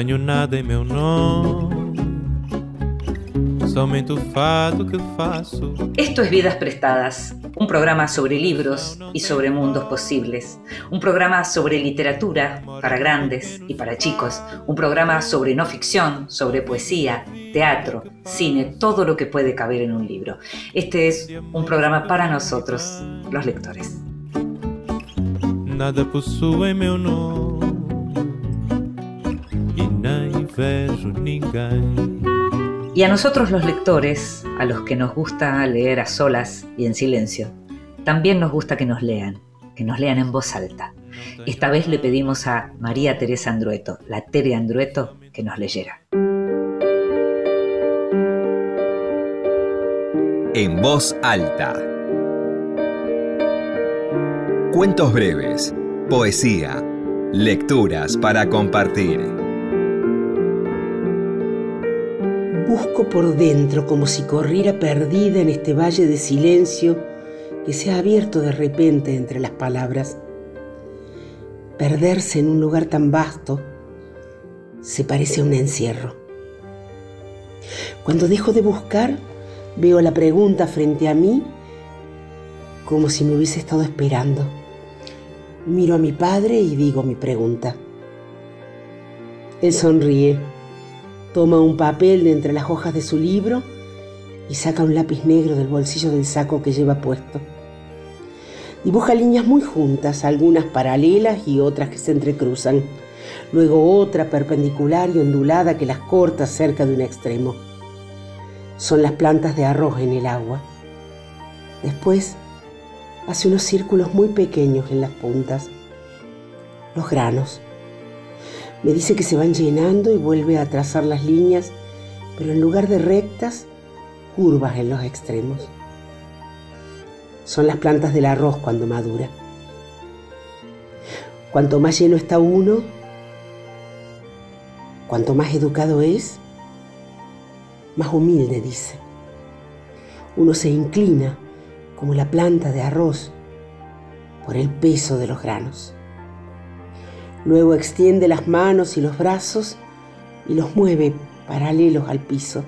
Não tenho nada em meu nome. Somente o fado que faço. Esto es Vidas Prestadas, un programa sobre libros y sobre mundos posibles, un programa sobre literatura para grandes y para chicos, un programa sobre no ficción, sobre poesía, teatro, cine, todo lo que puede caber en un libro. Este es un programa para nosotros, los lectores. Nada possui meu nome. Y a nosotros los lectores, a los que nos gusta leer a solas y en silencio, también nos gusta que nos lean, que nos lean en voz alta. Esta vez le pedimos a María Teresa Andrueto, la Tere Andrueto, que nos leyera. En voz alta. Cuentos breves, poesía, lecturas para compartir. Busco por dentro como si corriera perdida en este valle de silencio que se ha abierto de repente entre las palabras. Perderse en un lugar tan vasto se parece a un encierro. Cuando dejo de buscar, veo la pregunta frente a mí como si me hubiese estado esperando. Miro a mi padre y digo mi pregunta. Él sonríe Toma un papel de entre las hojas de su libro y saca un lápiz negro del bolsillo del saco que lleva puesto. Dibuja líneas muy juntas, algunas paralelas y otras que se entrecruzan. Luego otra perpendicular y ondulada que las corta cerca de un extremo. Son las plantas de arroz en el agua. Después hace unos círculos muy pequeños en las puntas. Los granos. Me dice que se van llenando y vuelve a trazar las líneas, pero en lugar de rectas, curvas en los extremos. Son las plantas del arroz cuando madura. Cuanto más lleno está uno, cuanto más educado es, más humilde, dice. Uno se inclina como la planta de arroz por el peso de los granos. Luego extiende las manos y los brazos y los mueve paralelos al piso.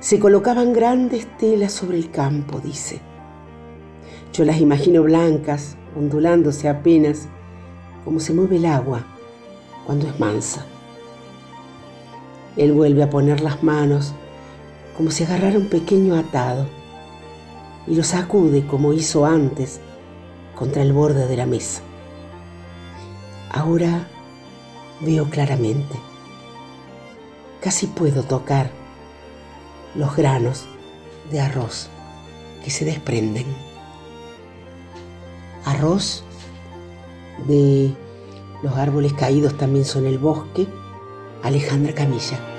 Se colocaban grandes telas sobre el campo, dice. Yo las imagino blancas, ondulándose apenas, como se mueve el agua cuando es mansa. Él vuelve a poner las manos como si agarrara un pequeño atado y lo sacude como hizo antes contra el borde de la mesa. Ahora veo claramente. Casi puedo tocar los granos de arroz que se desprenden. Arroz de los árboles caídos también son el bosque. Alejandra Camilla.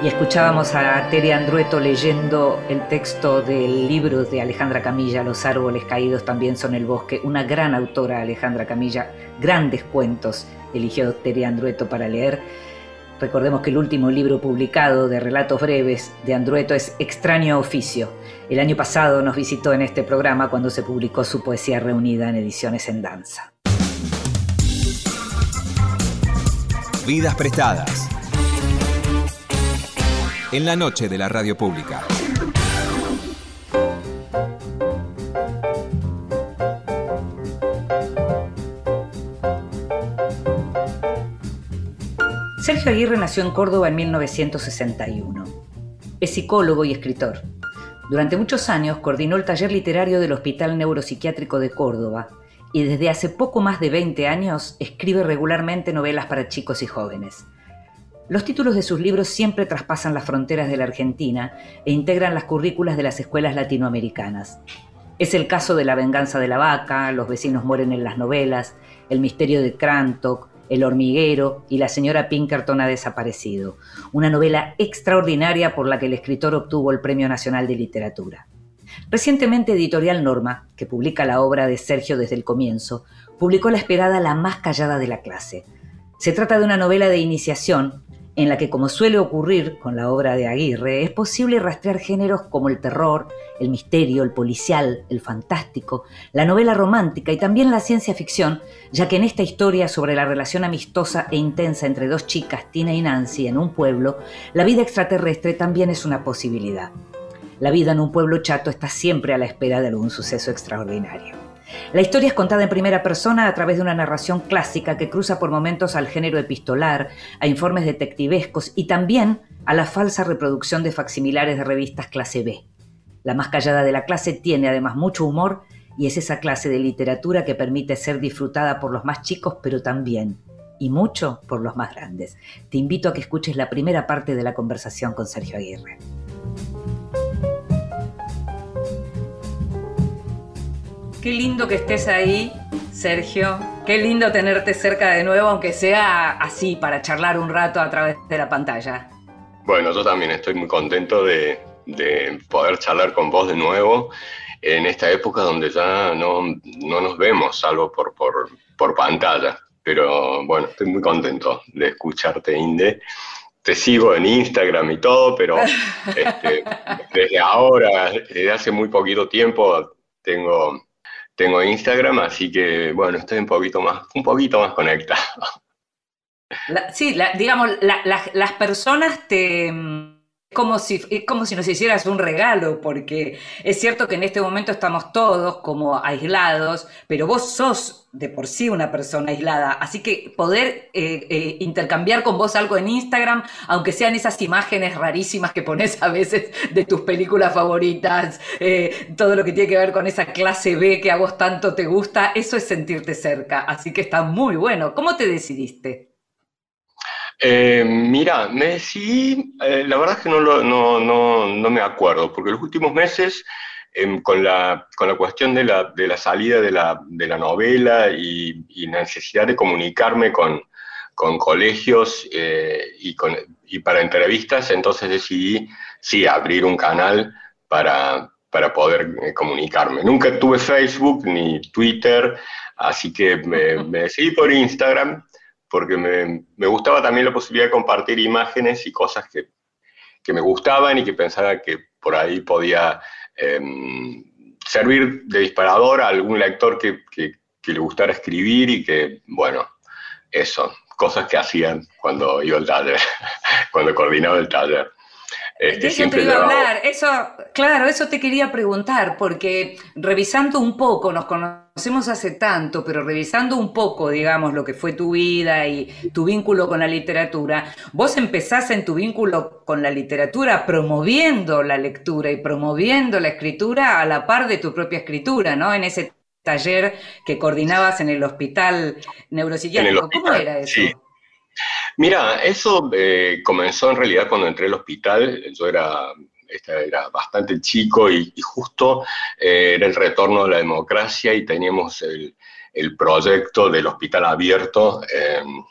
Y escuchábamos a Tere Andrueto leyendo el texto del libro de Alejandra Camilla, Los árboles caídos también son el bosque. Una gran autora, Alejandra Camilla, grandes cuentos eligió Tere Andrueto para leer. Recordemos que el último libro publicado de relatos breves de Andrueto es Extraño Oficio. El año pasado nos visitó en este programa cuando se publicó su poesía reunida en ediciones en danza. Vidas prestadas en la noche de la radio pública. Sergio Aguirre nació en Córdoba en 1961. Es psicólogo y escritor. Durante muchos años coordinó el taller literario del Hospital Neuropsiquiátrico de Córdoba y desde hace poco más de 20 años escribe regularmente novelas para chicos y jóvenes. Los títulos de sus libros siempre traspasan las fronteras de la Argentina e integran las currículas de las escuelas latinoamericanas. Es el caso de La venganza de la vaca, Los vecinos mueren en las novelas, El misterio de Crantock, El hormiguero y La señora Pinkerton ha desaparecido, una novela extraordinaria por la que el escritor obtuvo el Premio Nacional de Literatura. Recientemente Editorial Norma, que publica la obra de Sergio desde el comienzo, publicó la esperada La más callada de la clase. Se trata de una novela de iniciación en la que, como suele ocurrir con la obra de Aguirre, es posible rastrear géneros como el terror, el misterio, el policial, el fantástico, la novela romántica y también la ciencia ficción, ya que en esta historia sobre la relación amistosa e intensa entre dos chicas, Tina y Nancy, en un pueblo, la vida extraterrestre también es una posibilidad. La vida en un pueblo chato está siempre a la espera de algún suceso extraordinario. La historia es contada en primera persona a través de una narración clásica que cruza por momentos al género epistolar, a informes detectivescos y también a la falsa reproducción de facsimilares de revistas clase B. La más callada de la clase tiene además mucho humor y es esa clase de literatura que permite ser disfrutada por los más chicos, pero también, y mucho, por los más grandes. Te invito a que escuches la primera parte de la conversación con Sergio Aguirre. Qué lindo que estés ahí, Sergio. Qué lindo tenerte cerca de nuevo, aunque sea así, para charlar un rato a través de la pantalla. Bueno, yo también estoy muy contento de, poder charlar con vos de nuevo en esta época donde ya no, nos vemos, salvo por, por, pantalla. Pero bueno, estoy muy contento de escucharte, Inde te sigo en Instagram y todo, pero este, desde ahora, desde hace muy poquito tiempo, tengo tengo Instagram, así que bueno, estoy un poquito más, un poquito más conectado. sí, digamos, las personas te como si, es como si nos hicieras un regalo, porque es cierto que en este momento estamos todos como aislados, pero vos sos de por sí una persona aislada, así que poder eh, eh, intercambiar con vos algo en Instagram, aunque sean esas imágenes rarísimas que pones a veces de tus películas favoritas, eh, todo lo que tiene que ver con esa clase B que a vos tanto te gusta, eso es sentirte cerca, así que está muy bueno. ¿Cómo te decidiste? Eh, mira, me decidí, eh, la verdad es que no, no, no, no, me acuerdo, porque los últimos meses, em, con, la, con la cuestión de la, de la salida de la, de la novela y, y, la necesidad de comunicarme con, con colegios eh, y, con, y para entrevistas, entonces decidí, sí, abrir un canal para, para poder eh, comunicarme. Nunca tuve Facebook ni Twitter, así que me, me decidí por Instagram porque me, me, gustaba también la posibilidad de compartir imágenes y cosas que, que me gustaban y que pensaba que por ahí podía em, servir de disparador a algún lector que, que, que, le gustara escribir y que, bueno, eso, cosas que hacían cuando iba al taller, cuando coordinaba el taller. Eso te iba a hablar, eso, claro, eso te quería preguntar, porque revisando un poco, nos conocemos hace tanto, pero revisando un poco, digamos, lo que fue tu vida y tu vínculo con la literatura, vos empezás en tu vínculo con la literatura promoviendo la lectura y promoviendo la escritura a la par de tu propia escritura, ¿no? En ese taller que coordinabas en el hospital neuropsiquiátrico. ¿Cómo era eso? Mira, eso eh, comenzó en realidad cuando entré al hospital. Yo era, era bastante chico y, justo eh, era el retorno de la democracia y teníamos el, proyecto del hospital abierto. Em,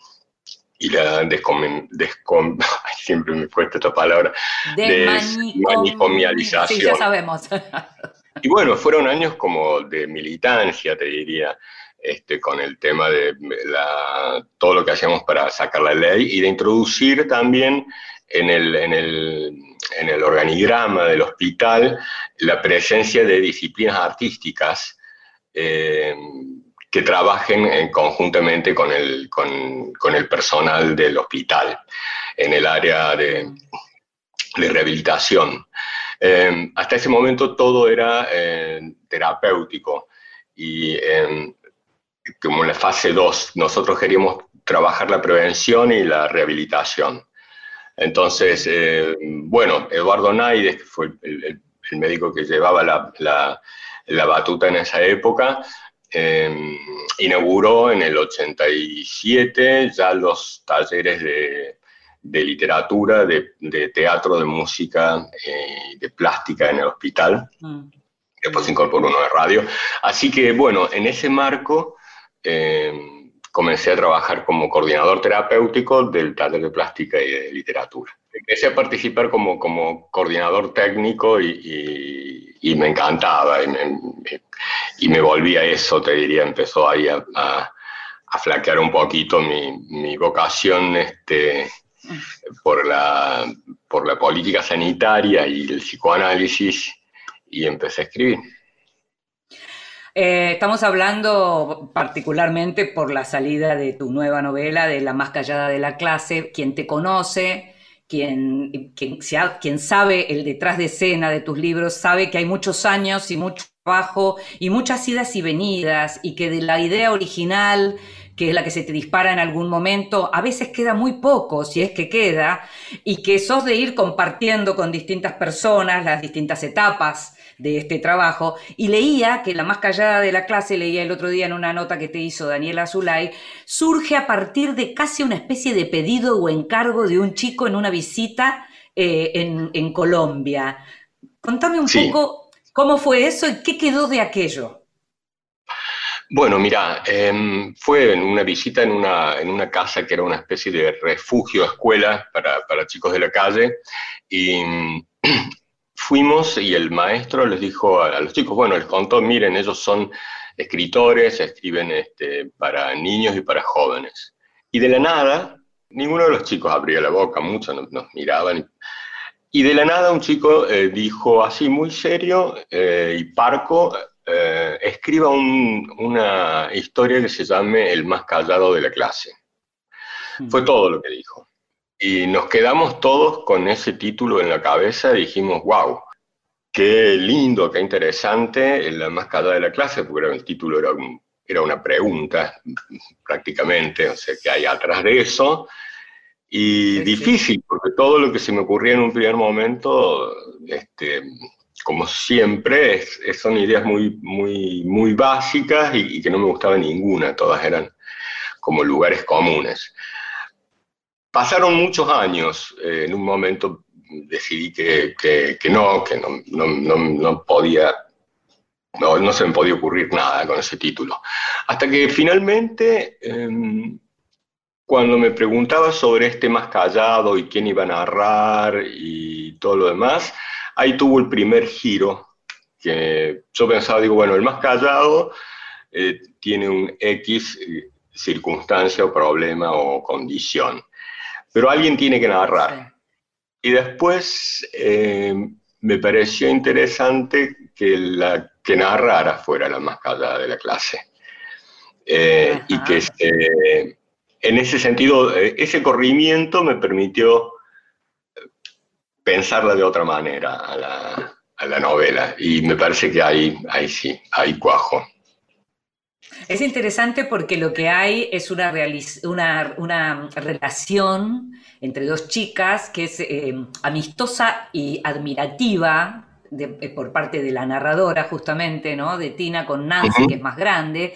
y la descom, siempre me cuesta esta palabra, desmanicomialización. Sí, ya sabemos. y bueno, fueron años como de militancia, te diría. Este, con el tema de todo lo que hacíamos para sacar la ley y de introducir también en el, en el, organigrama del hospital la presencia de disciplinas artísticas eh, que trabajen conjuntamente con el, con, el personal del hospital en el área de, rehabilitación. Eh, hasta ese momento todo era eh, terapéutico y como en la fase 2, nosotros queríamos trabajar la prevención y la rehabilitación. Entonces, eh, bueno, Eduardo Naides, que fue el, médico que llevaba la, la, batuta en esa época, eh, inauguró en el 87 ya los talleres de, de literatura, de, de, teatro, de música, eh, de plástica en el hospital. Mm. Después incorporó uno de radio. Así que, bueno, en ese marco eh, comencé a trabajar como coordinador terapéutico del taller de plástica y de literatura. Empecé a participar como, como coordinador técnico y, y, me encantaba y me, y me, volví a eso, te diría, empezó ahí a, a, flaquear un poquito mi, mi vocación este, por, la, por la política sanitaria y el psicoanálisis y empecé a escribir. Eh, estamos hablando particularmente por la salida de tu nueva novela, de La más callada de la clase. Quien te conoce, quien, quien, quien sabe el detrás de escena de tus libros, sabe que hay muchos años y mucho trabajo y muchas idas y venidas y que de la idea original que es la que se te dispara en algún momento, a veces queda muy poco, si es que queda, y que sos de ir compartiendo con distintas personas las distintas etapas de este trabajo. Y leía que la más callada de la clase, leía el otro día en una nota que te hizo Daniela Zulay, surge a partir de casi una especie de pedido o encargo de un chico en una visita eh, en, Colombia. Contame un poco cómo fue eso y qué quedó de aquello. Bueno, mira, em, fue en una visita en una, en una casa que era una especie de refugio, escuela para, para chicos de la calle, y fuimos y el maestro les dijo a, los chicos, bueno, les contó, miren, ellos son escritores, escriben este, para niños y para jóvenes. Y de la nada, ninguno de los chicos abría la boca, muchos nos, miraban. Y de la nada un chico eh, dijo así muy serio eh, y parco, eh, escriba una historia que se llame El más callado de la clase. Hmm. Fue todo lo que dijo. Y nos quedamos todos con ese título en la cabeza y dijimos, wow, qué lindo, qué interesante, la más callada de la clase, porque el título era, era una pregunta prácticamente, o sea, ¿qué hay atrás de eso? Y difícil, porque todo lo que se me ocurría en un primer momento, este, como siempre, son ideas muy, muy, muy básicas y, que no me gustaba ninguna, todas eran como lugares comunes. Pasaron muchos años, eh, en un momento decidí que, que, no, que no, no, no, podía, no, se me podía ocurrir nada con ese título. Hasta que finalmente, em, cuando me preguntaba sobre este más callado y quién iba a narrar y todo lo demás, ahí tuvo el primer giro, que yo pensaba, digo, bueno, el más callado eh, tiene un X eh, circunstancia o problema o condición, pero alguien tiene que narrar. Y después eh, me pareció interesante que la que narrara fuera la más callada de la clase. y que en ese sentido, ese corrimiento me permitió pensarla de otra manera a la, novela. Y me parece que ahí, ahí sí, hay cuajo. Es interesante porque lo que hay es una, una, una relación entre dos chicas que es eh, amistosa y admirativa eh, por parte de la narradora justamente, ¿no? De Tina con Nancy, que es más grande.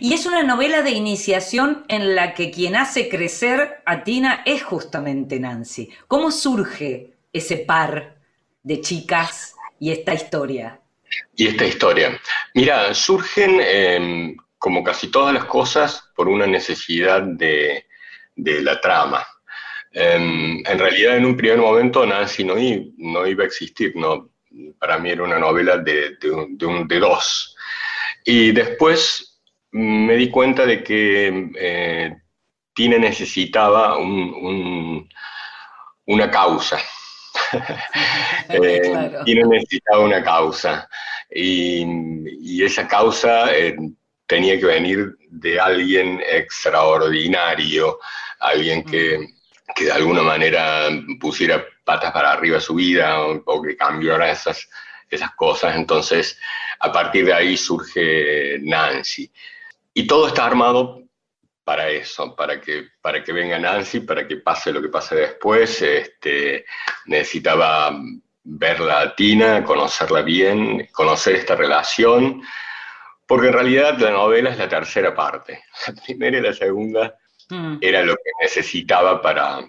Y es una novela de iniciación en la que quien hace crecer a Tina es justamente Nancy. ¿Cómo surge ese par de chicas y esta historia? Y esta historia. Mira, surgen, em, como casi todas las cosas, por una necesidad de, la trama. Em, en realidad, en un primer momento, Nancy no, no, iba a existir, no, para mí era una novela de, de, dos. Y después me di cuenta de que eh, Tina necesitaba una causa, eh, no necesitaba una causa. Y, esa causa eh, tenía que venir de alguien extraordinario, alguien que, que, de alguna manera pusiera patas para arriba su vida o, que cambiara esas, esas cosas. Entonces, a partir de ahí surge Nancy. Y todo está armado para eso, para que, para que venga Nancy, para que pase lo que pase después. Este, necesitaba verla a Tina, conocerla bien, conocer esta relación, porque en realidad la novela es la tercera parte. La primera y la segunda mm. era lo que necesitaba para,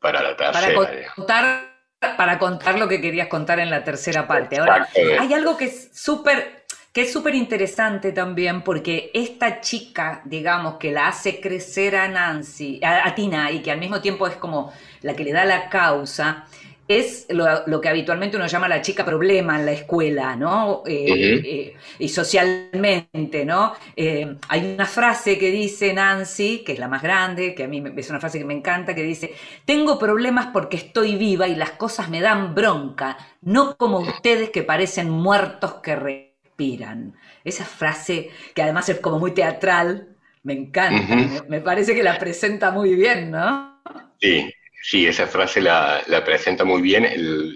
para la tercera. Para contar, para contar lo que querías contar en la tercera parte. Ahora, hay algo que es súper que es súper interesante también porque esta chica, digamos, que la hace crecer a Nancy, a, Tina, y que al mismo tiempo es como la que le da la causa, es lo, que habitualmente uno llama la chica problema en la escuela, ¿no? Eh, eh, y socialmente, ¿no? Eh, hay una frase que dice Nancy, que es la más grande, que a mí es una frase que me encanta, que dice, tengo problemas porque estoy viva y las cosas me dan bronca, no como ustedes que parecen muertos que respiran. Esa frase, que además es como muy teatral, me encanta, me parece que la presenta muy bien, ¿no? Sí, Sí, esa frase la, presenta muy bien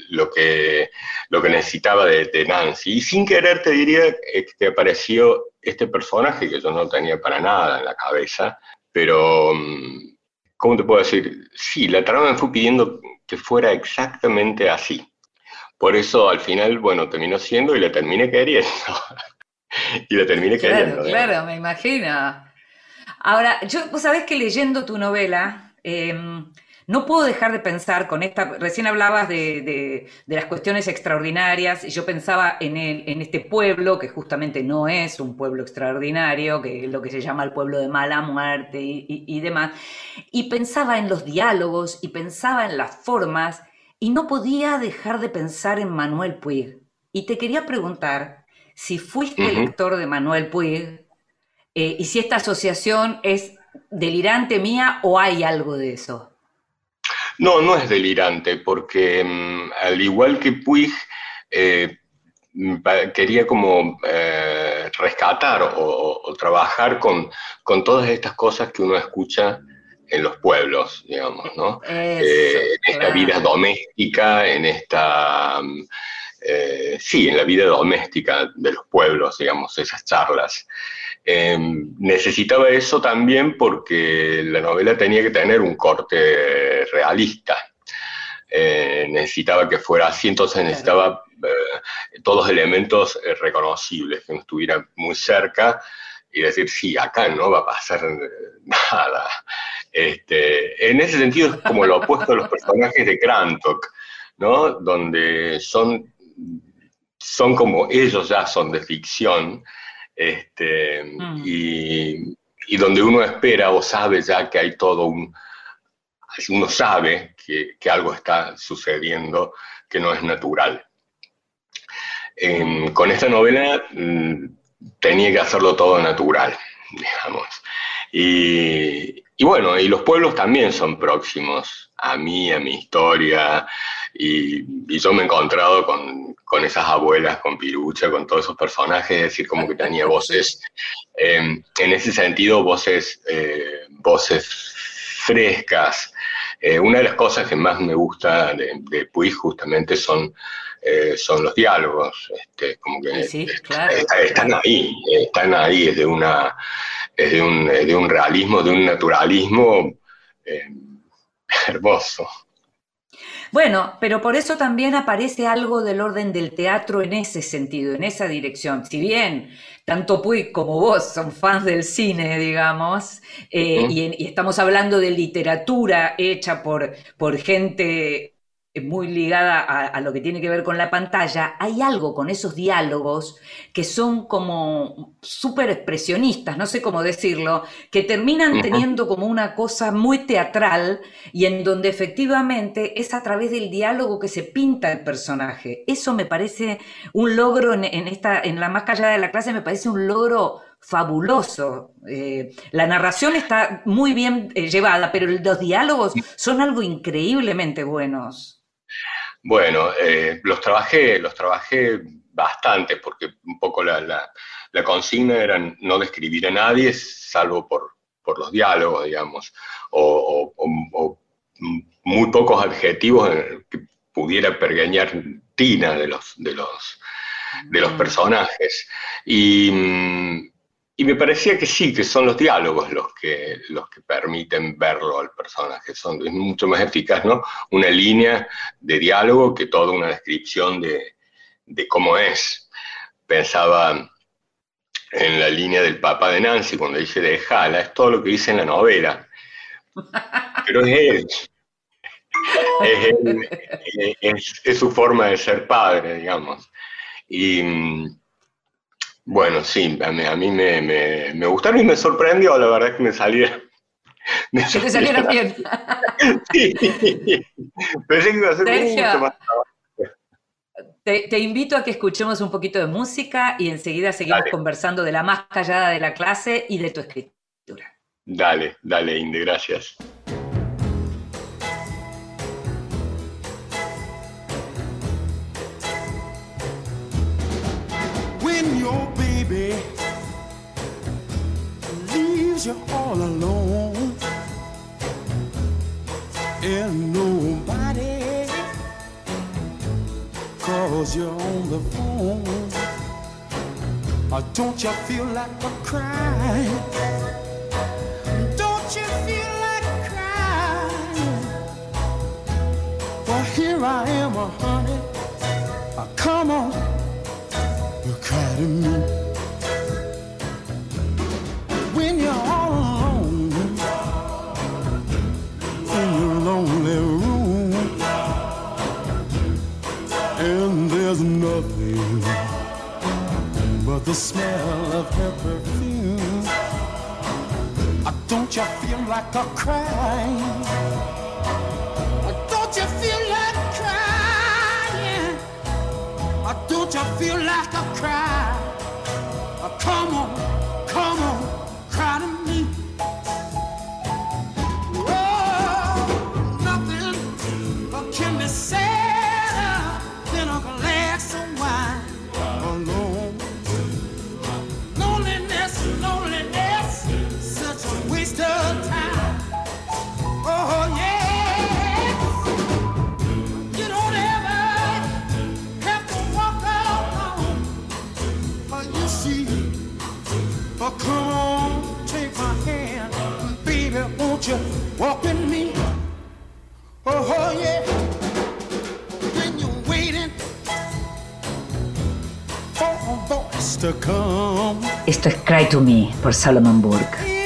lo, que, lo que necesitaba de, Nancy. Y sin querer te diría eh, que apareció este personaje que yo no tenía para nada en la cabeza, pero, mm, ¿cómo te puedo decir? Sí, la trama me fue pidiendo que fuera exactamente así. Por eso al final, bueno, terminó siendo y la terminé queriendo. y la terminé queriendo. Claro, me imagino. Ahora, yo, vos sabés que leyendo tu novela, em, no puedo dejar de pensar con esta, recién hablabas de, las cuestiones extraordinarias, y yo pensaba en, en este pueblo, que justamente no es un pueblo extraordinario, que es lo que se llama el pueblo de mala muerte y, demás, y pensaba en los diálogos y pensaba en las formas, y no podía dejar de pensar en Manuel Puig. Y te quería preguntar si fuiste lector de Manuel Puig eh, y si esta asociación es delirante mía o hay algo de eso. No, no es delirante, porque mm, al igual que Puig, eh, quería como eh, rescatar o, trabajar con, con, todas estas cosas que uno escucha en los pueblos, digamos, ¿no? Eh, en esta vida doméstica, en esta... Mm, sí, en la vida doméstica de los pueblos, digamos, esas charlas. Em, necesitaba eso también porque la novela tenía que tener un corte realista. Eh, necesitaba que fuera así, entonces necesitaba eh, todos los elementos eh, reconocibles, que no estuvieran muy cerca y decir, sí, acá no va a pasar nada. Este, en ese sentido es como lo opuesto a los personajes de Krantok, ¿no? donde son, son como ellos ya son de ficción, este, mm. y, donde uno espera o sabe ya que hay todo un... Uno sabe que, algo está sucediendo que no es natural. con esta novela mm, tenía que hacerlo todo natural, digamos. Y, y, bueno, y los pueblos también son próximos a mí, a mi historia, y, y yo me he encontrado con, con esas abuelas, con Pirucha, con todos esos personajes, es decir, como que tenía voces, em, en ese sentido, voces, eh, voces frescas. Eh, una de las cosas que más me gusta de, de Puig justamente son, eh, son los diálogos, este, como que están ahí, están ahí, es de, una, es de, un, de un realismo, de un naturalismo hermoso. Bueno, pero por eso también aparece algo del orden del teatro en ese sentido, en esa dirección. Si bien tanto Puig como vos son fans del cine, digamos, eh, y, estamos hablando de literatura hecha por, por gente muy ligada a, lo que tiene que ver con la pantalla, hay algo con esos diálogos que son como súper expresionistas, no sé cómo decirlo, que terminan teniendo como una cosa muy teatral y en donde efectivamente es a través del diálogo que se pinta el personaje. Eso me parece un logro en, esta, en la más callada de la clase, me parece un logro fabuloso. Eh, la narración está muy bien eh, llevada, pero los diálogos son algo increíblemente buenos. Bueno, eh, los trabajé, los trabajé bastante, porque un poco la, consigna era no describir a nadie, salvo por, los diálogos, digamos, o, muy pocos adjetivos que pudiera pergeñar Tina de los, de los, de los mm. personajes. Y, mm, y me parecía que sí, que son los diálogos los que, los que permiten verlo al personaje. Son, es mucho más eficaz, ¿no? Una línea de diálogo que toda una descripción de, cómo es. Pensaba en la línea del Papa de Nancy cuando dice de Jala, es todo lo que dice en la novela. Pero es él. Es, es su forma de ser padre, digamos. Y bueno, sí, a mí, me, me, gustaron y me sorprendió, la verdad es que me salía. Me que te saliera bien. Sí. Pensé que iba a ser Sergio. mucho más Te, te invito a que escuchemos un poquito de música y enseguida seguimos Dale. conversando de la más callada de la clase y de tu escritura. Dale, dale, Inde, gracias. Your baby. Leaves you all alone. And nobody calls you on the phone. Or don't you feel like a crying don't you feel like crying well here i am uh, honey. Uh, come on to me when you're all alone in your lonely room and there's nothing but the smell of her perfume Uh, don't you feel like a crying? Uh, don't you feel like crying? Uh, don't you feel like a cry? Come on, Esto es Cry to Me por Solomon Burke.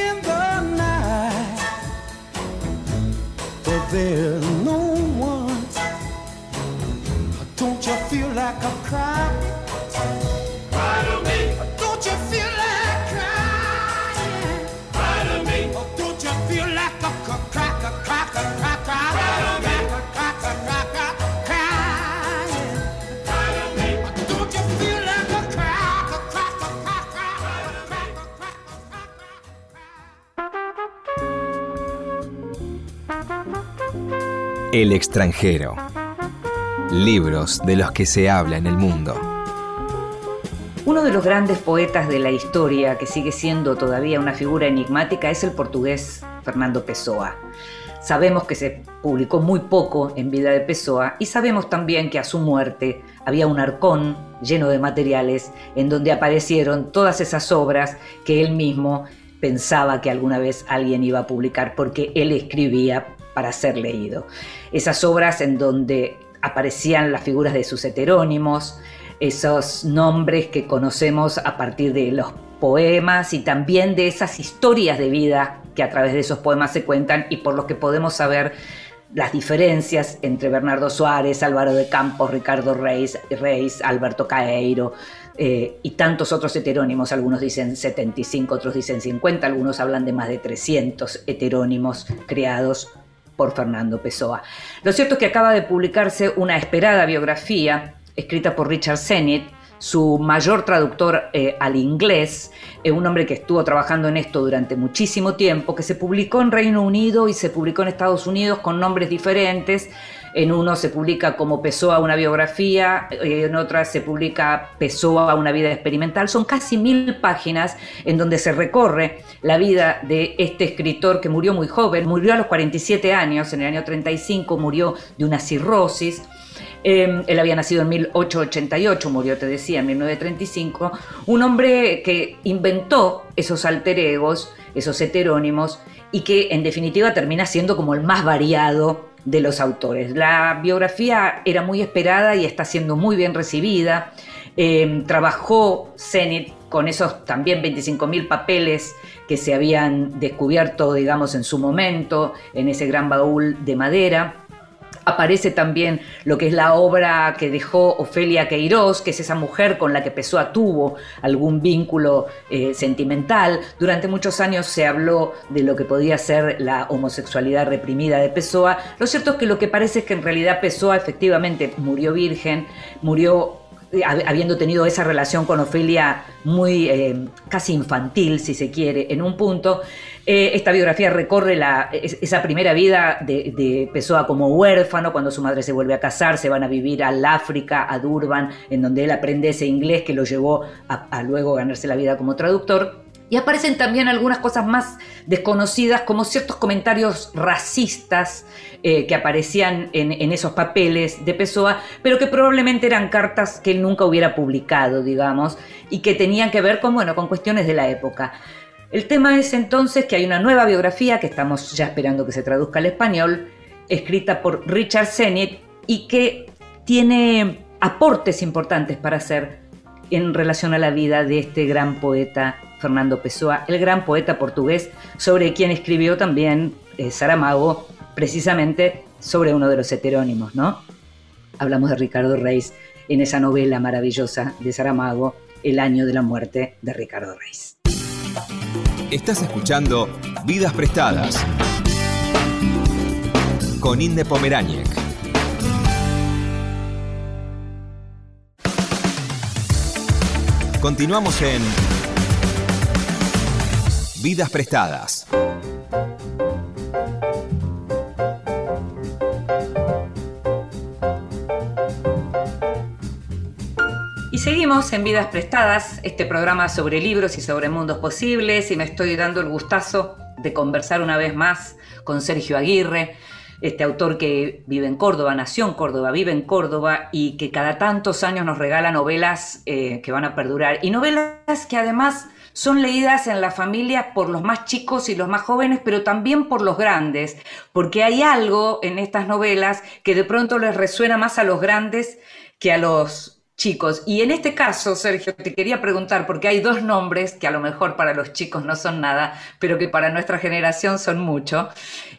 El extranjero. Libros de los que se habla en el mundo. Uno de los grandes poetas de la historia, que sigue siendo todavía una figura enigmática, es el portugués Fernando Pessoa. Sabemos que se publicó muy poco en vida de Pessoa y sabemos también que a su muerte había un arcón lleno de materiales en donde aparecieron todas esas obras que él mismo pensaba que alguna vez alguien iba a publicar porque él escribía para ser leído. Esas obras en donde aparecían las figuras de sus heterónimos, esos nombres que conocemos a partir de los poemas y también de esas historias de vida que a través de esos poemas se cuentan y por los que podemos saber las diferencias entre Bernardo Suárez, Álvaro de Campos, Ricardo Reis, Reis Alberto Caeiro eh, y tantos otros heterónimos. Algunos dicen 75, otros dicen 50, algunos hablan de más de 300 heterónimos creados por Fernando Pessoa. Lo cierto es que acaba de publicarse una esperada biografía escrita por Richard Sennett, su mayor traductor eh, al inglés, eh, un hombre que estuvo trabajando en esto durante muchísimo tiempo, que se publicó en Reino Unido y se publicó en Estados Unidos con nombres diferentes. En uno se publica como Pessoa una biografía, en otra se publica Pessoa una vida experimental. Son casi mil páginas en donde se recorre la vida de este escritor que murió muy joven, murió a los 47 años, en el año 35 murió de una cirrosis. Eh, él había nacido en 1888, murió, te decía, en 1935. Un hombre que inventó esos alter egos, esos heterónimos, y que en definitiva termina siendo como el más variado de los autores. La biografía era muy esperada y está siendo muy bien recibida. Eh, trabajó Zenit con esos también 25.000 papeles que se habían descubierto, digamos, en su momento, en ese gran baúl de madera Aparece también lo que es la obra que dejó Ofelia Queiroz, que es esa mujer con la que Pessoa tuvo algún vínculo eh, sentimental. Durante muchos años se habló de lo que podía ser la homosexualidad reprimida de Pessoa. Lo cierto es que lo que parece es que en realidad Pessoa efectivamente murió virgen, murió habiendo tenido esa relación con Ofelia muy eh, casi infantil, si se quiere, en un punto. Eh, esta biografía recorre la, esa primera vida de, de, Pessoa como huérfano, cuando su madre se vuelve a casar, se van a vivir al África, a Durban, en donde él aprende ese inglés que lo llevó a, luego ganarse la vida como traductor. Y aparecen también algunas cosas más desconocidas, como ciertos comentarios racistas eh, que aparecían en, en, esos papeles de Pessoa, pero que probablemente eran cartas que él nunca hubiera publicado, digamos, y que tenían que ver con, bueno, con cuestiones de la época. El tema es entonces que hay una nueva biografía, que estamos ya esperando que se traduzca al español, escrita por Richard Sennett y que tiene aportes importantes para hacer en relación a la vida de este gran poeta Fernando Pessoa, el gran poeta portugués, sobre quien escribió también eh, Saramago, precisamente sobre uno de los heterónimos, ¿no? Hablamos de Ricardo Reis en esa novela maravillosa de Saramago, El año de la muerte de Ricardo Reis. Estás escuchando Vidas Prestadas con Inde Pomeráñez. Continuamos en Vidas Prestadas. Seguimos en Vidas Prestadas, este programa sobre libros y sobre mundos posibles, y me estoy dando el gustazo de conversar una vez más con Sergio Aguirre, este autor que vive en Córdoba, nació en Córdoba, vive en Córdoba y que cada tantos años nos regala novelas eh, que van a perdurar. Y novelas que además son leídas en la familia por los más chicos y los más jóvenes, pero también por los grandes, porque hay algo en estas novelas que de pronto les resuena más a los grandes que a los chicos. Y en este caso, Sergio, te quería preguntar, porque hay dos nombres que a lo mejor para los chicos no son nada, pero que para nuestra generación son mucho,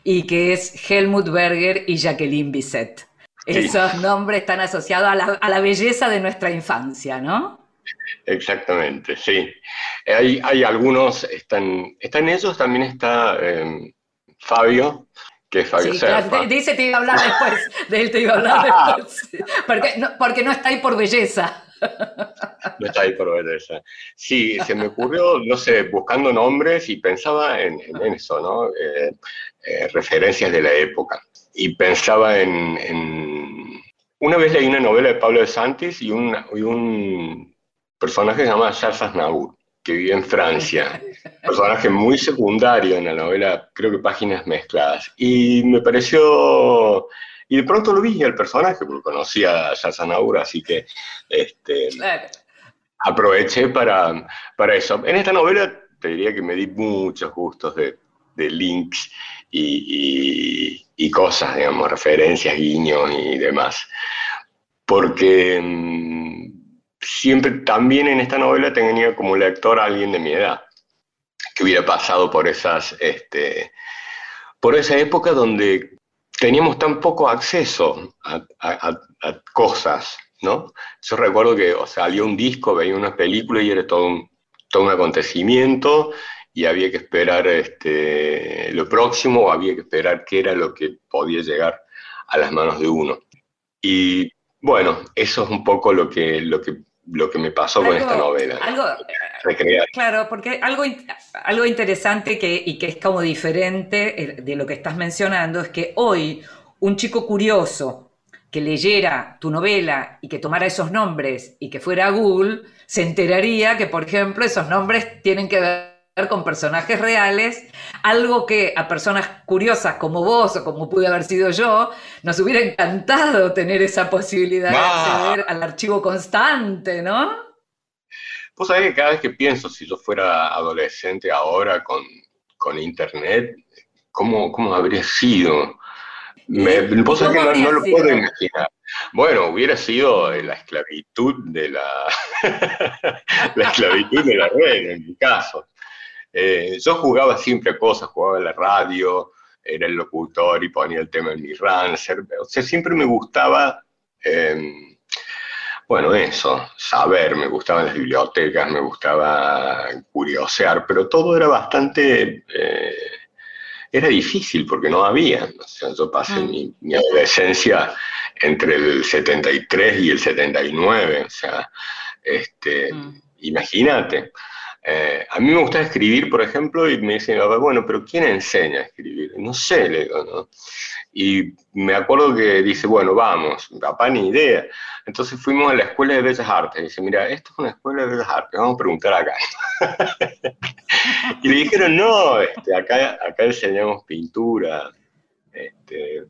y que es Helmut Berger y Jacqueline Bisset. Esos nombres están asociados a la, a la belleza de nuestra infancia, ¿no? Exactamente, sí. Hay, hay algunos, están, están ellos, también está eh, Fabio, que es Fabio sí, claro, dice te iba a hablar después, de él te iba a hablar después, porque no, porque no está ahí por belleza. No está ahí por belleza. Sí, se me ocurrió, no sé, buscando nombres y pensaba en, en eso, ¿no? Eh, eh, referencias de la época. Y pensaba en, en, Una vez leí una novela de Pablo de Santis y un, y un personaje que se llama Charles Aznavour, que vivía en Francia. Personaje muy secundario en la novela, creo que páginas mezcladas. Y me pareció... Y de pronto lo vi el personaje, porque conocía a Aznavour, así que este, Claro. aproveché para, para eso. En esta novela te diría que me di muchos gustos de, de links y, y- y cosas, digamos, referencias, guiños y demás. Porque mm, siempre también en esta novela tenía como lector a alguien de mi edad, que hubiera pasado por esas, este, por esa época donde teníamos tan poco acceso a, a- a- cosas, ¿no? Yo recuerdo que o salía un disco, veía una película y era todo un, todo un acontecimiento y había que esperar este, lo próximo o había que esperar qué era lo que podía llegar a las manos de uno. Y bueno, eso es un poco lo que, lo que, lo que me pasó con esta novela. ¿no? algo, Recrear. Claro, porque algo, algo interesante que, y que es como diferente eh, de lo que estás mencionando es que hoy un chico curioso que leyera tu novela y que tomara esos nombres y que fuera a Google, se enteraría que, por ejemplo, esos nombres tienen que ver con personajes reales, algo que a personas curiosas como vos o como pude haber sido yo, nos hubiera encantado tener esa posibilidad de acceder al archivo constante, ¿no? Vos sabés que cada vez que pienso, si yo fuera adolescente ahora con, con internet, ¿cómo, cómo habría sido? Me, vos sabés que ¿Cómo no, lo puedo imaginar. Bueno, hubiera sido la esclavitud de la, la esclavitud de la red, en mi caso. Eh, yo jugaba siempre a cosas, jugaba a la radio, era el locutor y ponía el tema en mi rancer. O sea, siempre me gustaba, eh, bueno, eso, saber, me gustaban las bibliotecas, me gustaba curiosear, pero todo era bastante... eh, era difícil porque no había. O sea, yo pasé Mm. mi, mi adolescencia entre el 73 y el 79. O sea, este, Mm. imagínate. Eh, a mí me gusta escribir, por ejemplo, y me dicen, "Ah, bueno, pero ¿quién enseña a escribir? No sé, le digo, ¿no? Y me acuerdo que dice, bueno, vamos, papá ni idea. Entonces fuimos a la Escuela de Bellas Artes. Dice, mira, esto es una Escuela de Bellas Artes, vamos a preguntar acá. y le dijeron, no, este, acá, acá enseñamos pintura, este,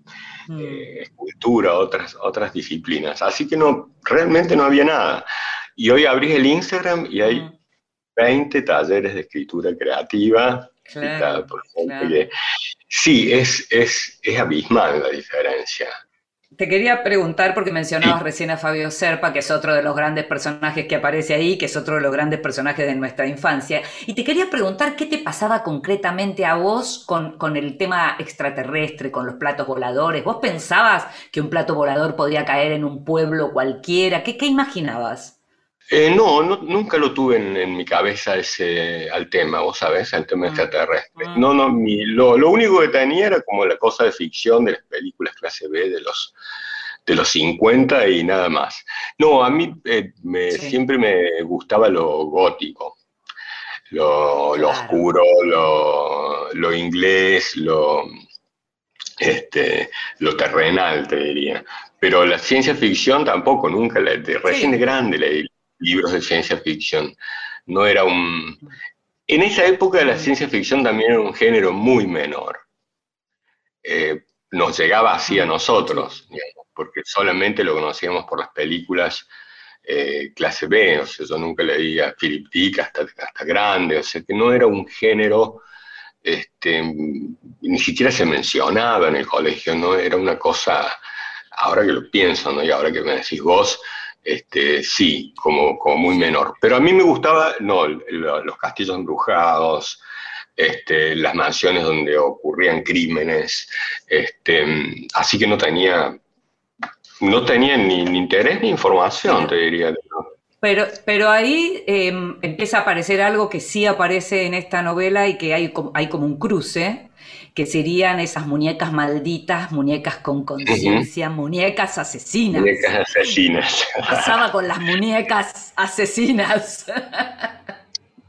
Mm. eh, escultura, otras, otras disciplinas. Así que no, realmente no había nada. Y hoy abrís el Instagram y hay Mm. 20 talleres de escritura creativa. Claro, por gente claro. que- sí, es, es, es abismal la diferencia. Te quería preguntar, porque mencionabas recién a Fabio Serpa, que es otro de los grandes personajes que aparece ahí, que es otro de los grandes personajes de nuestra infancia. Y te quería preguntar qué te pasaba concretamente a vos con, con el tema extraterrestre, con los platos voladores. ¿Vos pensabas que un plato volador podía caer en un pueblo cualquiera? ¿Qué, qué imaginabas? Eh, no, no, nunca lo tuve en, en mi cabeza ese, al tema, vos sabés, al tema Mm. extraterrestre. Mm. No, no, mi- lo, lo único que tenía era como la cosa de ficción de las películas clase B de los, de los 50 y nada más. No, a mí eh, me- Sí. siempre me gustaba lo gótico, lo, oscuro, lo, lo inglés, lo, este, lo terrenal, te diría. Pero la ciencia ficción tampoco, nunca, la, de, recién Sí. de grande leí libros de ciencia ficción. No era un... En esa época la ciencia ficción también era un género muy menor. Eh, nos llegaba así a nosotros, digamos, porque solamente lo conocíamos por las películas eh, clase B, o sea, yo nunca leí a Philip Dick hasta, hasta grande, o sea, que no era un género, este, ni siquiera se mencionaba en el colegio, no era una cosa, ahora que lo pienso, ¿no? y ahora que me decís vos, este, sí, como, muy menor. Pero a mí me gustaba, no, lo- los castillos embrujados, este, las mansiones donde ocurrían crímenes, este, así que no tenía, no tenía ni, interés ni información, te diría. Pero, pero ahí eh, empieza a aparecer algo que sí aparece en esta novela y que hay, hay como un cruce, que serían esas muñecas malditas, muñecas con conciencia, muñecas asesinas. Muñecas asesinas. Pasaba con las muñecas asesinas.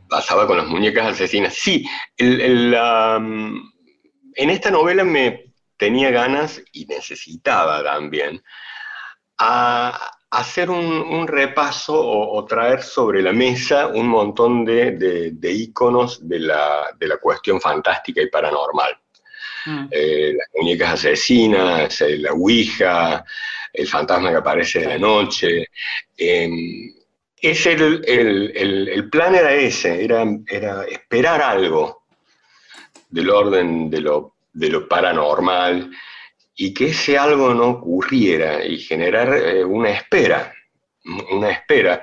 Pasaba con las muñecas asesinas. Sí, el- el, la, en esta novela me tenía ganas y necesitaba también a hacer un, un repaso o, o traer sobre la mesa un montón de, de, de íconos de la, de la cuestión fantástica y paranormal. Mm, Eh, las muñecas asesinas, eh, la Ouija, el fantasma que aparece de la noche. eh, es el, el- el- el plan era ese, era, era esperar algo del orden de lo, de lo paranormal y que ese algo no ocurriera y generar eh, una espera, una espera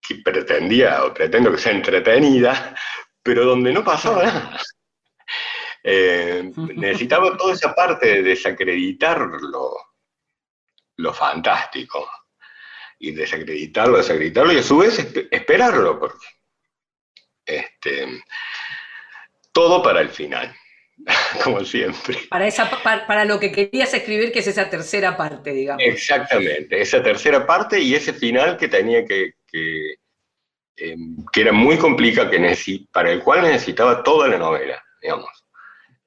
que pretendía o pretendo que sea entretenida, pero donde no pasaba nada. Eh, necesitaba toda esa parte de desacreditar lo, lo fantástico. Y desacreditarlo, desacreditarlo y a su vez esp- esperarlo. Porque, este, todo para el final, como siempre. Para, esa, pa- para, lo que querías escribir, que es esa tercera parte, digamos. Exactamente, esa tercera parte y ese final que tenía que, que, eh, que era muy complicado, que para el cual necesitaba toda la novela, digamos.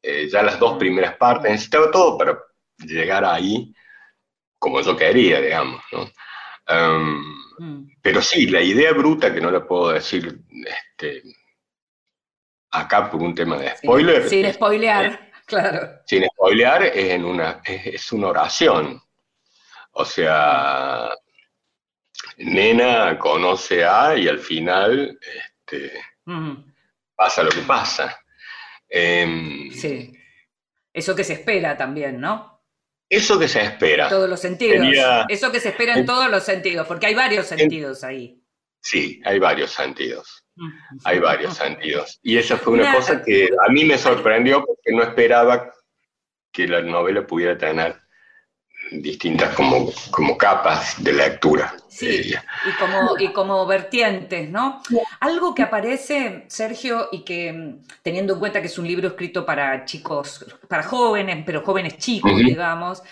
Eh, ya las dos primeras partes, necesitaba todo para llegar ahí como yo quería, digamos, ¿no? Em, Mm. pero sí, la idea bruta, que no la puedo decir este, acá por un tema de Sin- spoiler, Sin, es- spoilear, claro. sin spoilear, es, en una, es, es una oración. O sea, Nena conoce a y al final este, Mm, pasa lo que pasa. Em, sí. Eso que se espera también, ¿no? Eso que se espera. En todos los sentidos. Sería- Eso que se espera en en- todos los sentidos, porque hay varios sentidos ahí. Sí, hay varios sentidos. Hay varios sentidos. Y esa fue una Una- cosa que a mí me sorprendió porque no esperaba que la novela pudiera tener distintas como, como capas de lectura. Sí, diría. y como, y como vertientes, ¿no? Algo que aparece, Sergio, y que mm, teniendo en cuenta que es un libro escrito para chicos, para jóvenes, pero jóvenes chicos, digamos,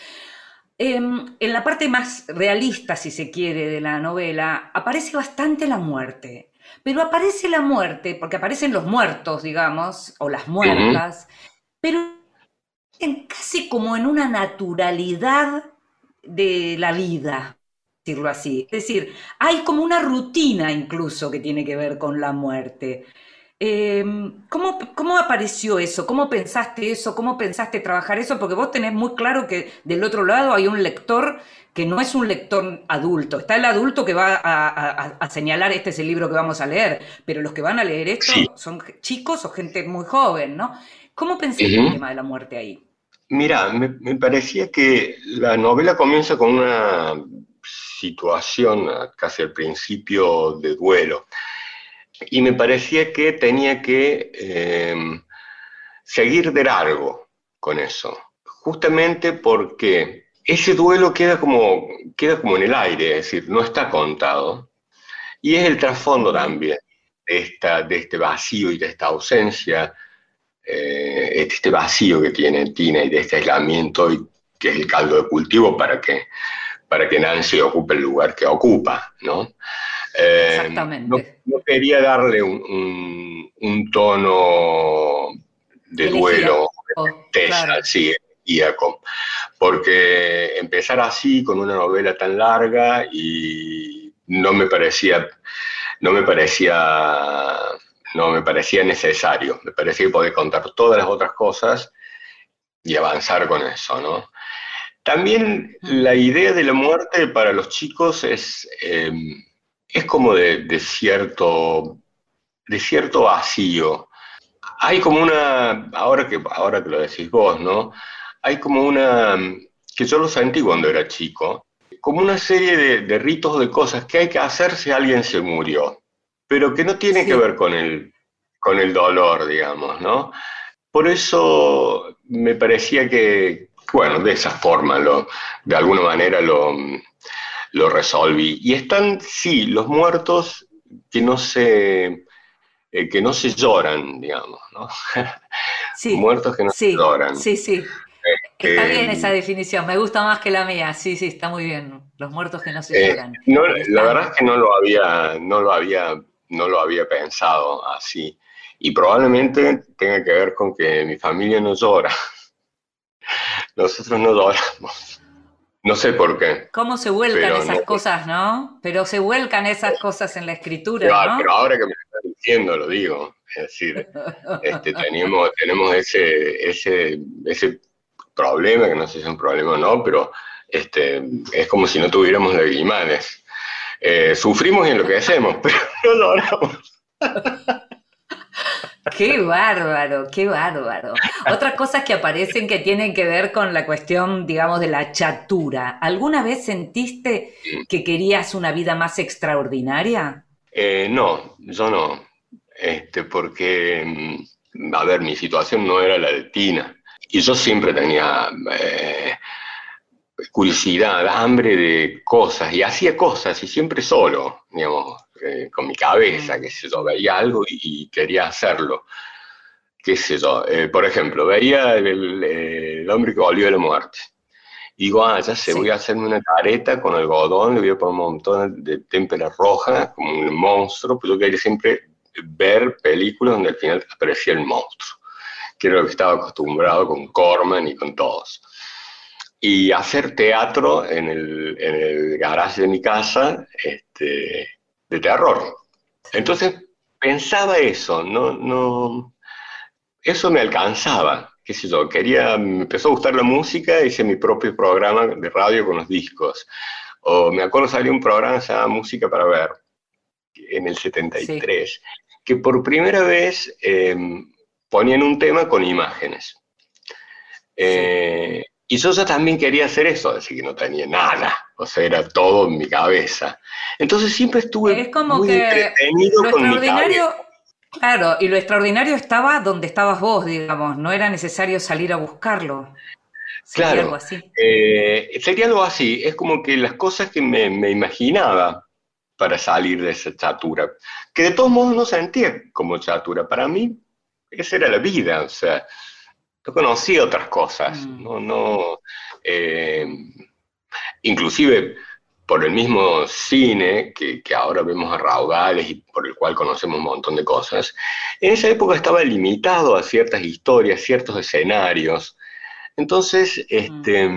em, en la parte más realista, si se quiere, de la novela, aparece bastante la muerte. Pero aparece la muerte, porque aparecen los muertos, digamos, o las muertas, pero en casi como en una naturalidad de la vida, decirlo así. Es decir, hay como una rutina incluso que tiene que ver con la muerte. Eh, ¿cómo, cómo apareció eso? ¿Cómo pensaste eso? ¿Cómo pensaste trabajar eso? Porque vos tenés muy claro que del otro lado hay un lector que no es un lector adulto. Está el adulto que va a, a- a señalar este es el libro que vamos a leer, pero los que van a leer esto Sí. son chicos o gente muy joven, ¿no? ¿Cómo pensaste el tema de la muerte ahí? Mira, me, me parecía que la novela comienza con una situación casi al principio de duelo. Y me parecía que tenía que eh, seguir de largo con eso. Justamente porque ese duelo queda como, queda como en el aire, es decir, no está contado. Y es el trasfondo también esta, de este vacío y de esta ausencia eh, este vacío que tiene Tina y de este aislamiento, y que es el caldo de cultivo para que, para que Nancy ocupe el lugar que ocupa, ¿no? Eh, Exactamente. No, no quería darle un, un- un tono de Elegía. duelo, Oh, tesa, claro. sí, porque empezar así con una novela tan larga y no me parecía, no me parecía, no me parecía necesario, me parecía que podía contar todas las otras cosas y avanzar con eso, ¿no? También la idea de la muerte para los chicos es, eh, es como de, de cierto, de cierto vacío. Hay como una, ahora que, ahora que lo decís vos, ¿no? Hay como una, que yo lo sentí cuando era chico, como una serie de, de ritos, de cosas que hay que hacer si alguien se murió, pero que no tiene Sí. que ver con el, con el dolor, digamos, ¿no? Por eso me parecía que, bueno, de esa forma, lo, de alguna manera lo, lo resolví. Y están, sí, los muertos que no se, eh, que no se lloran, digamos, ¿no? Sí, Muertos que no se sí, lloran. sí, sí. Está Eh, bien esa definición, me gusta más que la mía. Sí, sí, está muy bien. Los muertos que no se Eh, lloran. no, la verdad es que no lo había, no lo había, no lo había pensado así. Y probablemente tenga que ver con que mi familia no llora. Nosotros no lloramos. No sé por qué. ¿Cómo se vuelcan esas no- cosas, no? Pero se vuelcan esas cosas en la escritura, Pero, ¿no? pero ahora que me estás diciendo, lo digo. Es decir, este, tenemos, tenemos ese, ese, ese problema, que no sé si es un problema o no, pero este, es como si no tuviéramos lagrimanes. Eh, sufrimos y enloquecemos, pero no lloramos. Qué bárbaro, qué bárbaro. Otras cosas que aparecen que tienen que ver con la cuestión, digamos, de la chatura. ¿Alguna vez sentiste que querías una vida más extraordinaria? Eh, no, yo no. Este, porque, mm, a ver, mi situación no era la de Tina. Y yo siempre tenía eh, curiosidad, hambre de cosas, y hacía cosas, y siempre solo, digamos, eh, con mi cabeza, qué sé yo, veía algo y, y quería hacerlo. Qué sé yo, eh, por ejemplo, veía el, el hombre que volvió de la muerte. Y digo, ah, ya sé, Sí. voy a hacerme una careta con algodón, le voy a poner un montón de témpera roja, como un monstruo, pero yo quería siempre ver películas donde al final aparecía el monstruo, que era lo que estaba acostumbrado con Corman y con todos. Y hacer teatro en el, en el garage de mi casa este, de terror. Entonces pensaba eso, no, no, eso me alcanzaba, qué sé yo, quería, me empezó a gustar la música, hice mi propio programa de radio con los discos. O me acuerdo salió un programa que se llama Música para Ver, en el 73, que por primera vez eh, ponían un tema con imágenes. Eh, Y yo ya también quería hacer eso, decir que no tenía nada, o sea, era todo en mi cabeza. Entonces siempre estuve Es como muy que entretenido lo con mi extraordinario, cabeza. claro, y lo extraordinario estaba donde estabas vos, digamos, no era necesario salir a buscarlo. Sería Claro. algo así. Eh, sería algo así, es como que las cosas que me, me imaginaba para salir de esa chatura, que de todos modos no sentía como chatura, para mí esa era la vida, o sea, no conocía otras cosas, Mm. no, no, eh, inclusive por el mismo cine que, que ahora vemos a raudales y por el cual conocemos un montón de cosas, en esa época estaba limitado a ciertas historias, ciertos escenarios. Entonces, este,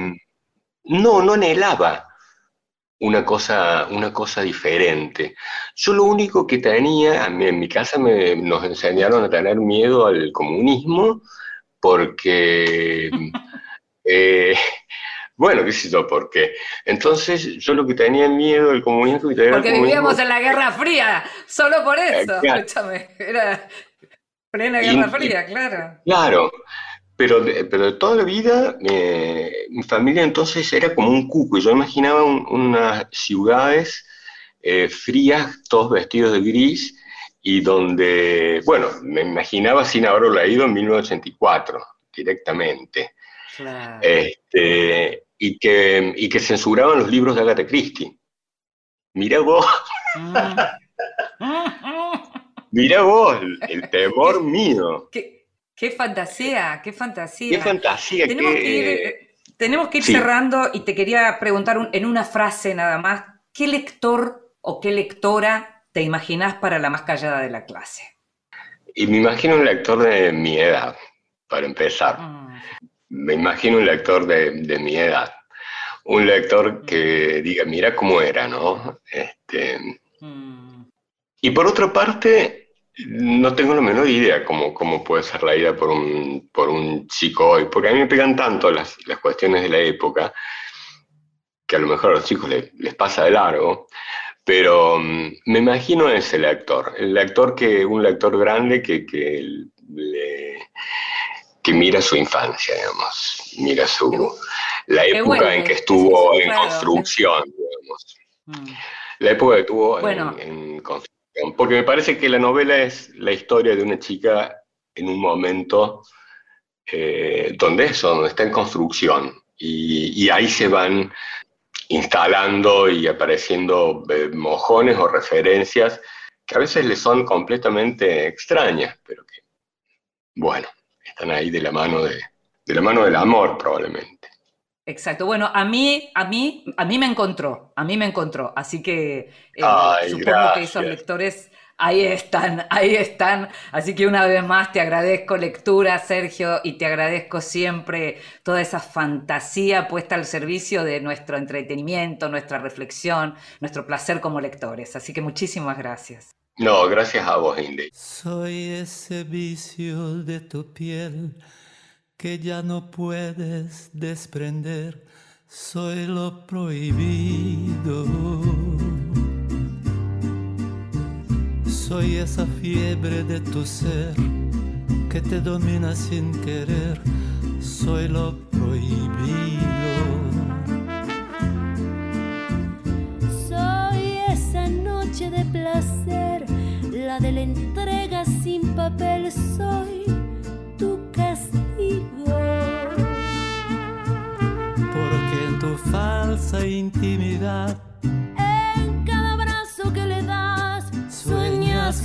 no, no anhelaba una cosa, una cosa diferente. Yo lo único que tenía, a mí en mi casa me, nos enseñaron a tener miedo al comunismo porque, eh, bueno, qué sé yo, por qué. Entonces, yo lo que tenía miedo del comunismo... que tenía el Porque comunismo- vivíamos en la Guerra Fría, solo por eso, Claro. escúchame, era plena Guerra y- Fría, claro. Claro, pero de, pero de toda la vida, eh, mi familia entonces era como un cuco. y Yo imaginaba un- unas ciudades eh, frías, todos vestidos de gris, y donde, bueno, me imaginaba sin haberlo leído en 1984, directamente. Claro. Este, y, que, y que censuraban los libros de Agatha Christie. Mira vos, mira vos, el, temor mío. qué, qué fantasía, qué fantasía. Qué fantasía, Tenemos qué- que ir, eh, tenemos que ir sí. cerrando y te quería preguntar un- en una frase nada más, ¿qué lector o qué lectora te imaginás para la más callada de la clase? Y me imagino un lector de mi edad, para empezar. Mm, Me imagino un lector de, de mi edad. Un lector que diga, mira cómo era, ¿no? Este, mm. y por otra parte, no tengo la menor idea cómo, cómo puede ser la vida por un, por un chico hoy, porque a mí me pegan tanto las, las cuestiones de la época, que a lo mejor a los chicos les, les pasa de largo, pero mm, me imagino ese lector, el lector que, un lector grande que, que, le- que mira su infancia, digamos, mira su, la época bueno, en que estuvo sí, sí, en claro. construcción, digamos. Mm. La época que tuvo en- Bueno. en, construcción. Porque me parece que la novela es la historia de una chica en un momento eh, donde eso, donde está en construcción. Y, y ahí se van instalando y apareciendo eh, mojones o referencias que a veces le son completamente extrañas, pero que, bueno, están ahí de la mano, de, de la mano del amor probablemente. Exacto. Bueno, a mí, a mí, a mí me encontró, a mí me encontró. Así que eh, Ay, supongo que esos lectores ahí están, ahí están. Así que una vez más te agradezco lectura, Sergio, y te agradezco siempre toda esa fantasía puesta al servicio de nuestro entretenimiento, nuestra reflexión, nuestro placer como lectores. Así que muchísimas gracias. No, gracias a vos, Indy. Soy ese vicio de tu piel que ya no puedes desprender. Soy lo prohibido. Soy esa fiebre de tu ser que te domina sin querer. Soy lo prohibido. Soy esa noche de placer, la de la entrega sin papel, soy tu castigo. Porque en tu falsa intimidad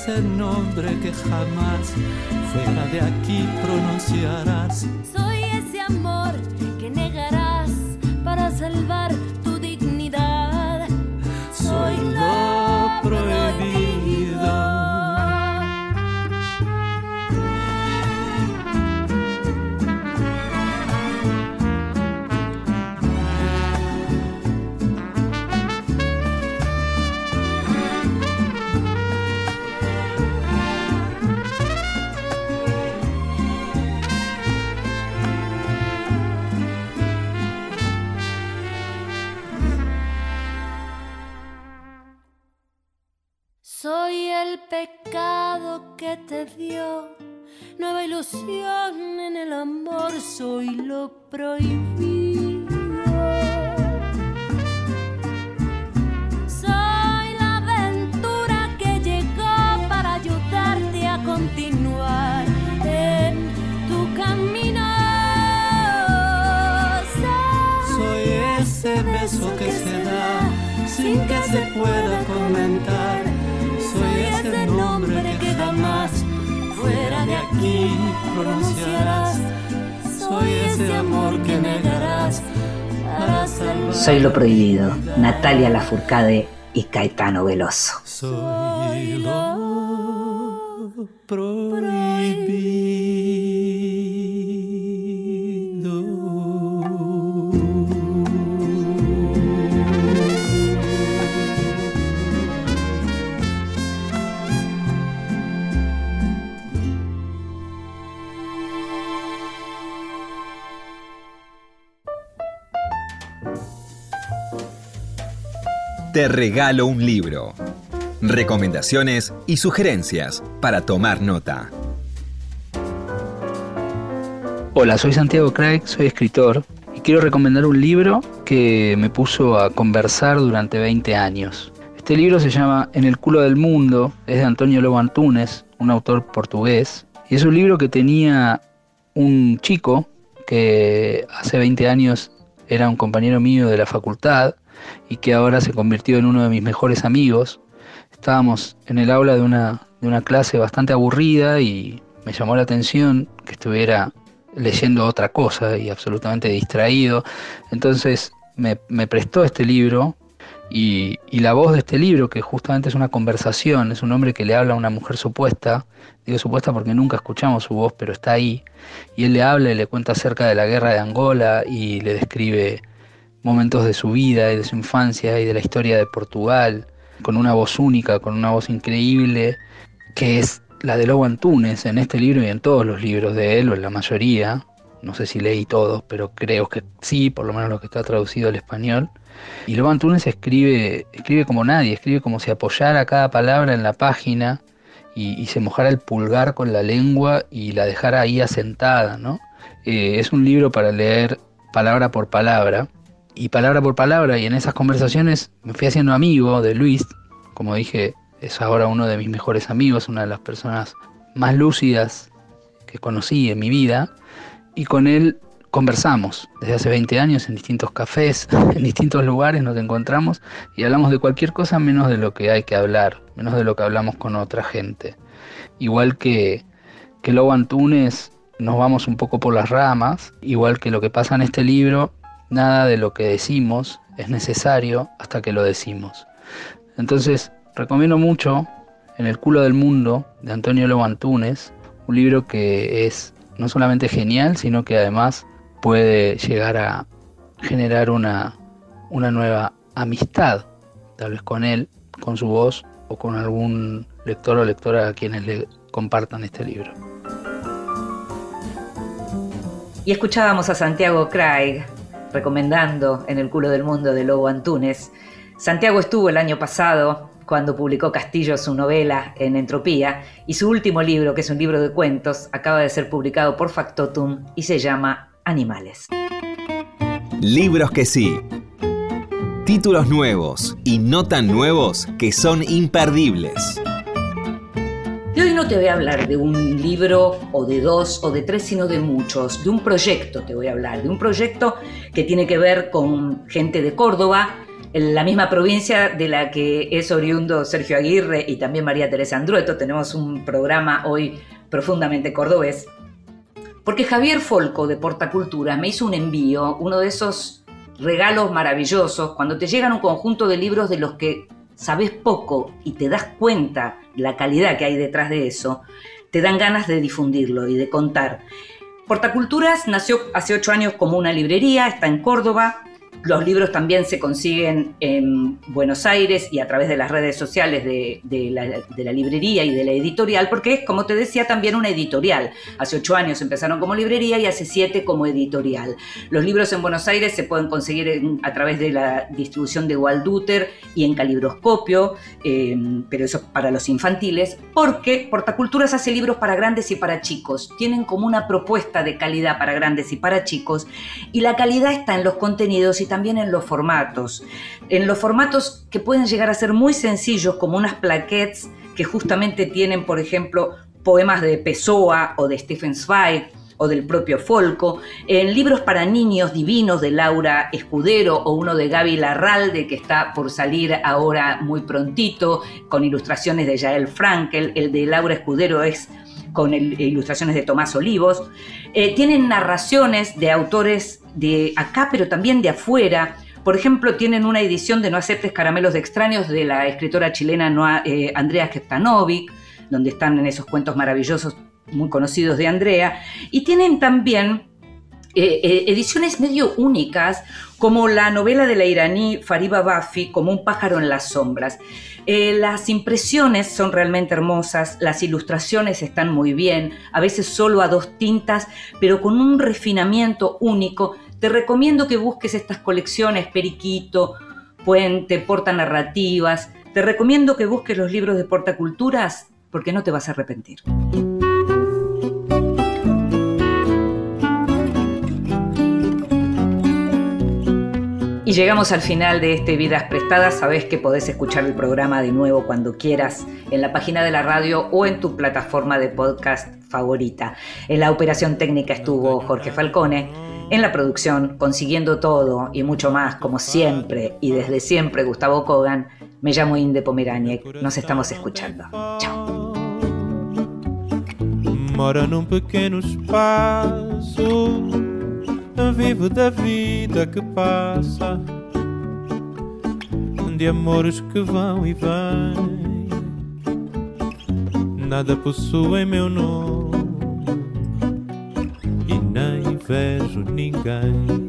Ese nombre que jamás fuera de aquí pronunciarás. Lo prohibido. Soy la aventura que llegó para ayudarte a continuar en tu camino. Soy ese beso que se da sin que se pueda comentar. Soy ese nombre que jamás fuera de aquí pronunciarás. Soy lo prohibido, Natalia Lafourcade y Caetano Veloso. Soy lo prohibido. Regalo un libro. Recomendaciones y sugerencias para tomar nota. Hola, soy Santiago Craig, soy escritor y quiero recomendar un libro que me puso a conversar durante 20 años. Este libro se llama En el culo del mundo, es de Antonio Lobo Antunes, un autor portugués, y es un libro que tenía un chico que hace 20 años era un compañero mío de la facultad y que ahora se convirtió en uno de mis mejores amigos. Estábamos en el aula de una, de una clase bastante aburrida y me llamó la atención que estuviera leyendo otra cosa y absolutamente distraído. Entonces me, me prestó este libro y, y, la voz de este libro, que justamente es una conversación, es un hombre que le habla a una mujer supuesta, digo supuesta porque nunca escuchamos su voz, pero está ahí, y él le habla y le cuenta acerca de la guerra de Angola y le describe momentos de su vida y de su infancia y de la historia de Portugal, con una voz única, con una voz increíble, que es la de Lobo Antunes en este libro y en todos los libros de él, o en la mayoría. No sé si leí todos, pero creo que sí, por lo menos lo que está traducido al español. Y Lobo Antunes escribe, escribe como nadie, escribe como si apoyara cada palabra en la página y, se mojara el pulgar con la lengua y la dejara ahí asentada, ¿no? Eh, es un libro para leer palabra por palabra y palabra por palabra y en esas conversaciones me fui haciendo amigo de Luis, como dije, es ahora uno de mis mejores amigos, una de las personas más lúcidas que conocí en mi vida y con él conversamos desde hace 20 años en distintos cafés, en distintos lugares nos encontramos y hablamos de cualquier cosa menos de lo que hay que hablar, menos de lo que hablamos con otra gente. Igual que, que Lobo Antunes nos vamos un poco por las ramas, igual que lo que pasa en este libro, nada de lo que decimos es necesario hasta que lo decimos. Entonces, recomiendo mucho En el culo del mundo de Antonio Lobo Antunes, un libro que es no solamente genial, sino que además puede llegar a generar una, una nueva amistad, tal vez con él, con su voz o con algún lector o lectora a quienes le compartan este libro. Y escuchábamos a Santiago Craig recomendando En el culo del mundo de Lobo Antunes. Santiago estuvo el año pasado cuando publicó Castillo su novela en Entropía y su último libro, que es un libro de cuentos, acaba de ser publicado por Factotum y se llama Animales. Libros que sí. Títulos nuevos y no tan nuevos que son imperdibles. Hoy no te voy a hablar de un libro o de dos o de tres, sino de muchos. De un proyecto te voy a hablar, de un proyecto que tiene que ver con gente de Córdoba, en la misma provincia de la que es oriundo Sergio Aguirre y también María Teresa Andrueto. Tenemos un programa hoy profundamente cordobés. Porque Javier Folco de Portacultura me hizo un envío, uno de esos regalos maravillosos, cuando te llegan un conjunto de libros de los que sabes poco y te das cuenta la calidad que hay detrás de eso, te dan ganas de difundirlo y de contar. Portaculturas nació hace ocho años como una librería, está en Córdoba, Los libros también se consiguen en Buenos Aires y a través de las redes sociales de, la, librería y de la editorial, porque es, como te decía, también una editorial. Hace ocho años empezaron como librería y hace siete como editorial. Los libros en Buenos Aires se pueden conseguir a través de la distribución de Walduter y en calibroscopio, eh, pero eso para los infantiles, porque Portaculturas hace libros para grandes y para chicos. Tienen como una propuesta de calidad para grandes y para chicos, y la calidad está en los contenidos y también en los formatos. En los formatos que pueden llegar a ser muy sencillos, como unas plaquettes que justamente tienen, por ejemplo, poemas de Pessoa o de Stephen Zweig o del propio Folco, en libros para niños divinos de Laura Escudero o uno de Gaby Larralde que está por salir ahora muy prontito, con ilustraciones de Jael Frankel, el de Laura Escudero es con ilustraciones de Tomás Olivos. Eh, tienen narraciones de autores de acá, pero también de afuera. Por ejemplo, tienen una edición de No aceptes caramelos de extraños de la escritora chilena eh, Andrea Kestanovic, donde están en esos cuentos maravillosos muy conocidos de Andrea. Y tienen también eh, ediciones medio únicas, como la novela de la iraní Fariba Bafi, como un pájaro en las sombras. Eh, las impresiones son realmente hermosas, las ilustraciones están muy bien, a veces solo a dos tintas, pero con un refinamiento único. Te recomiendo que busques estas colecciones, Periquito, Puente, Porta Narrativas. Te recomiendo que busques los libros de Portaculturas porque no te vas a arrepentir. Y llegamos al final de este Vidas Prestadas. Sabes que podés escuchar el programa de nuevo cuando quieras en la página de la radio o en tu plataforma de podcast favorita. En la operación técnica estuvo Jorge Falcone. En la producción, consiguiendo todo y mucho más, como siempre y desde siempre, Gustavo Kogan. Me llamo Inde Pomeraniec. Nos estamos escuchando. Chao. Vivo da vida que passa, de amores que vão e vêm. Nada possui meu nome e nem vejo ninguém.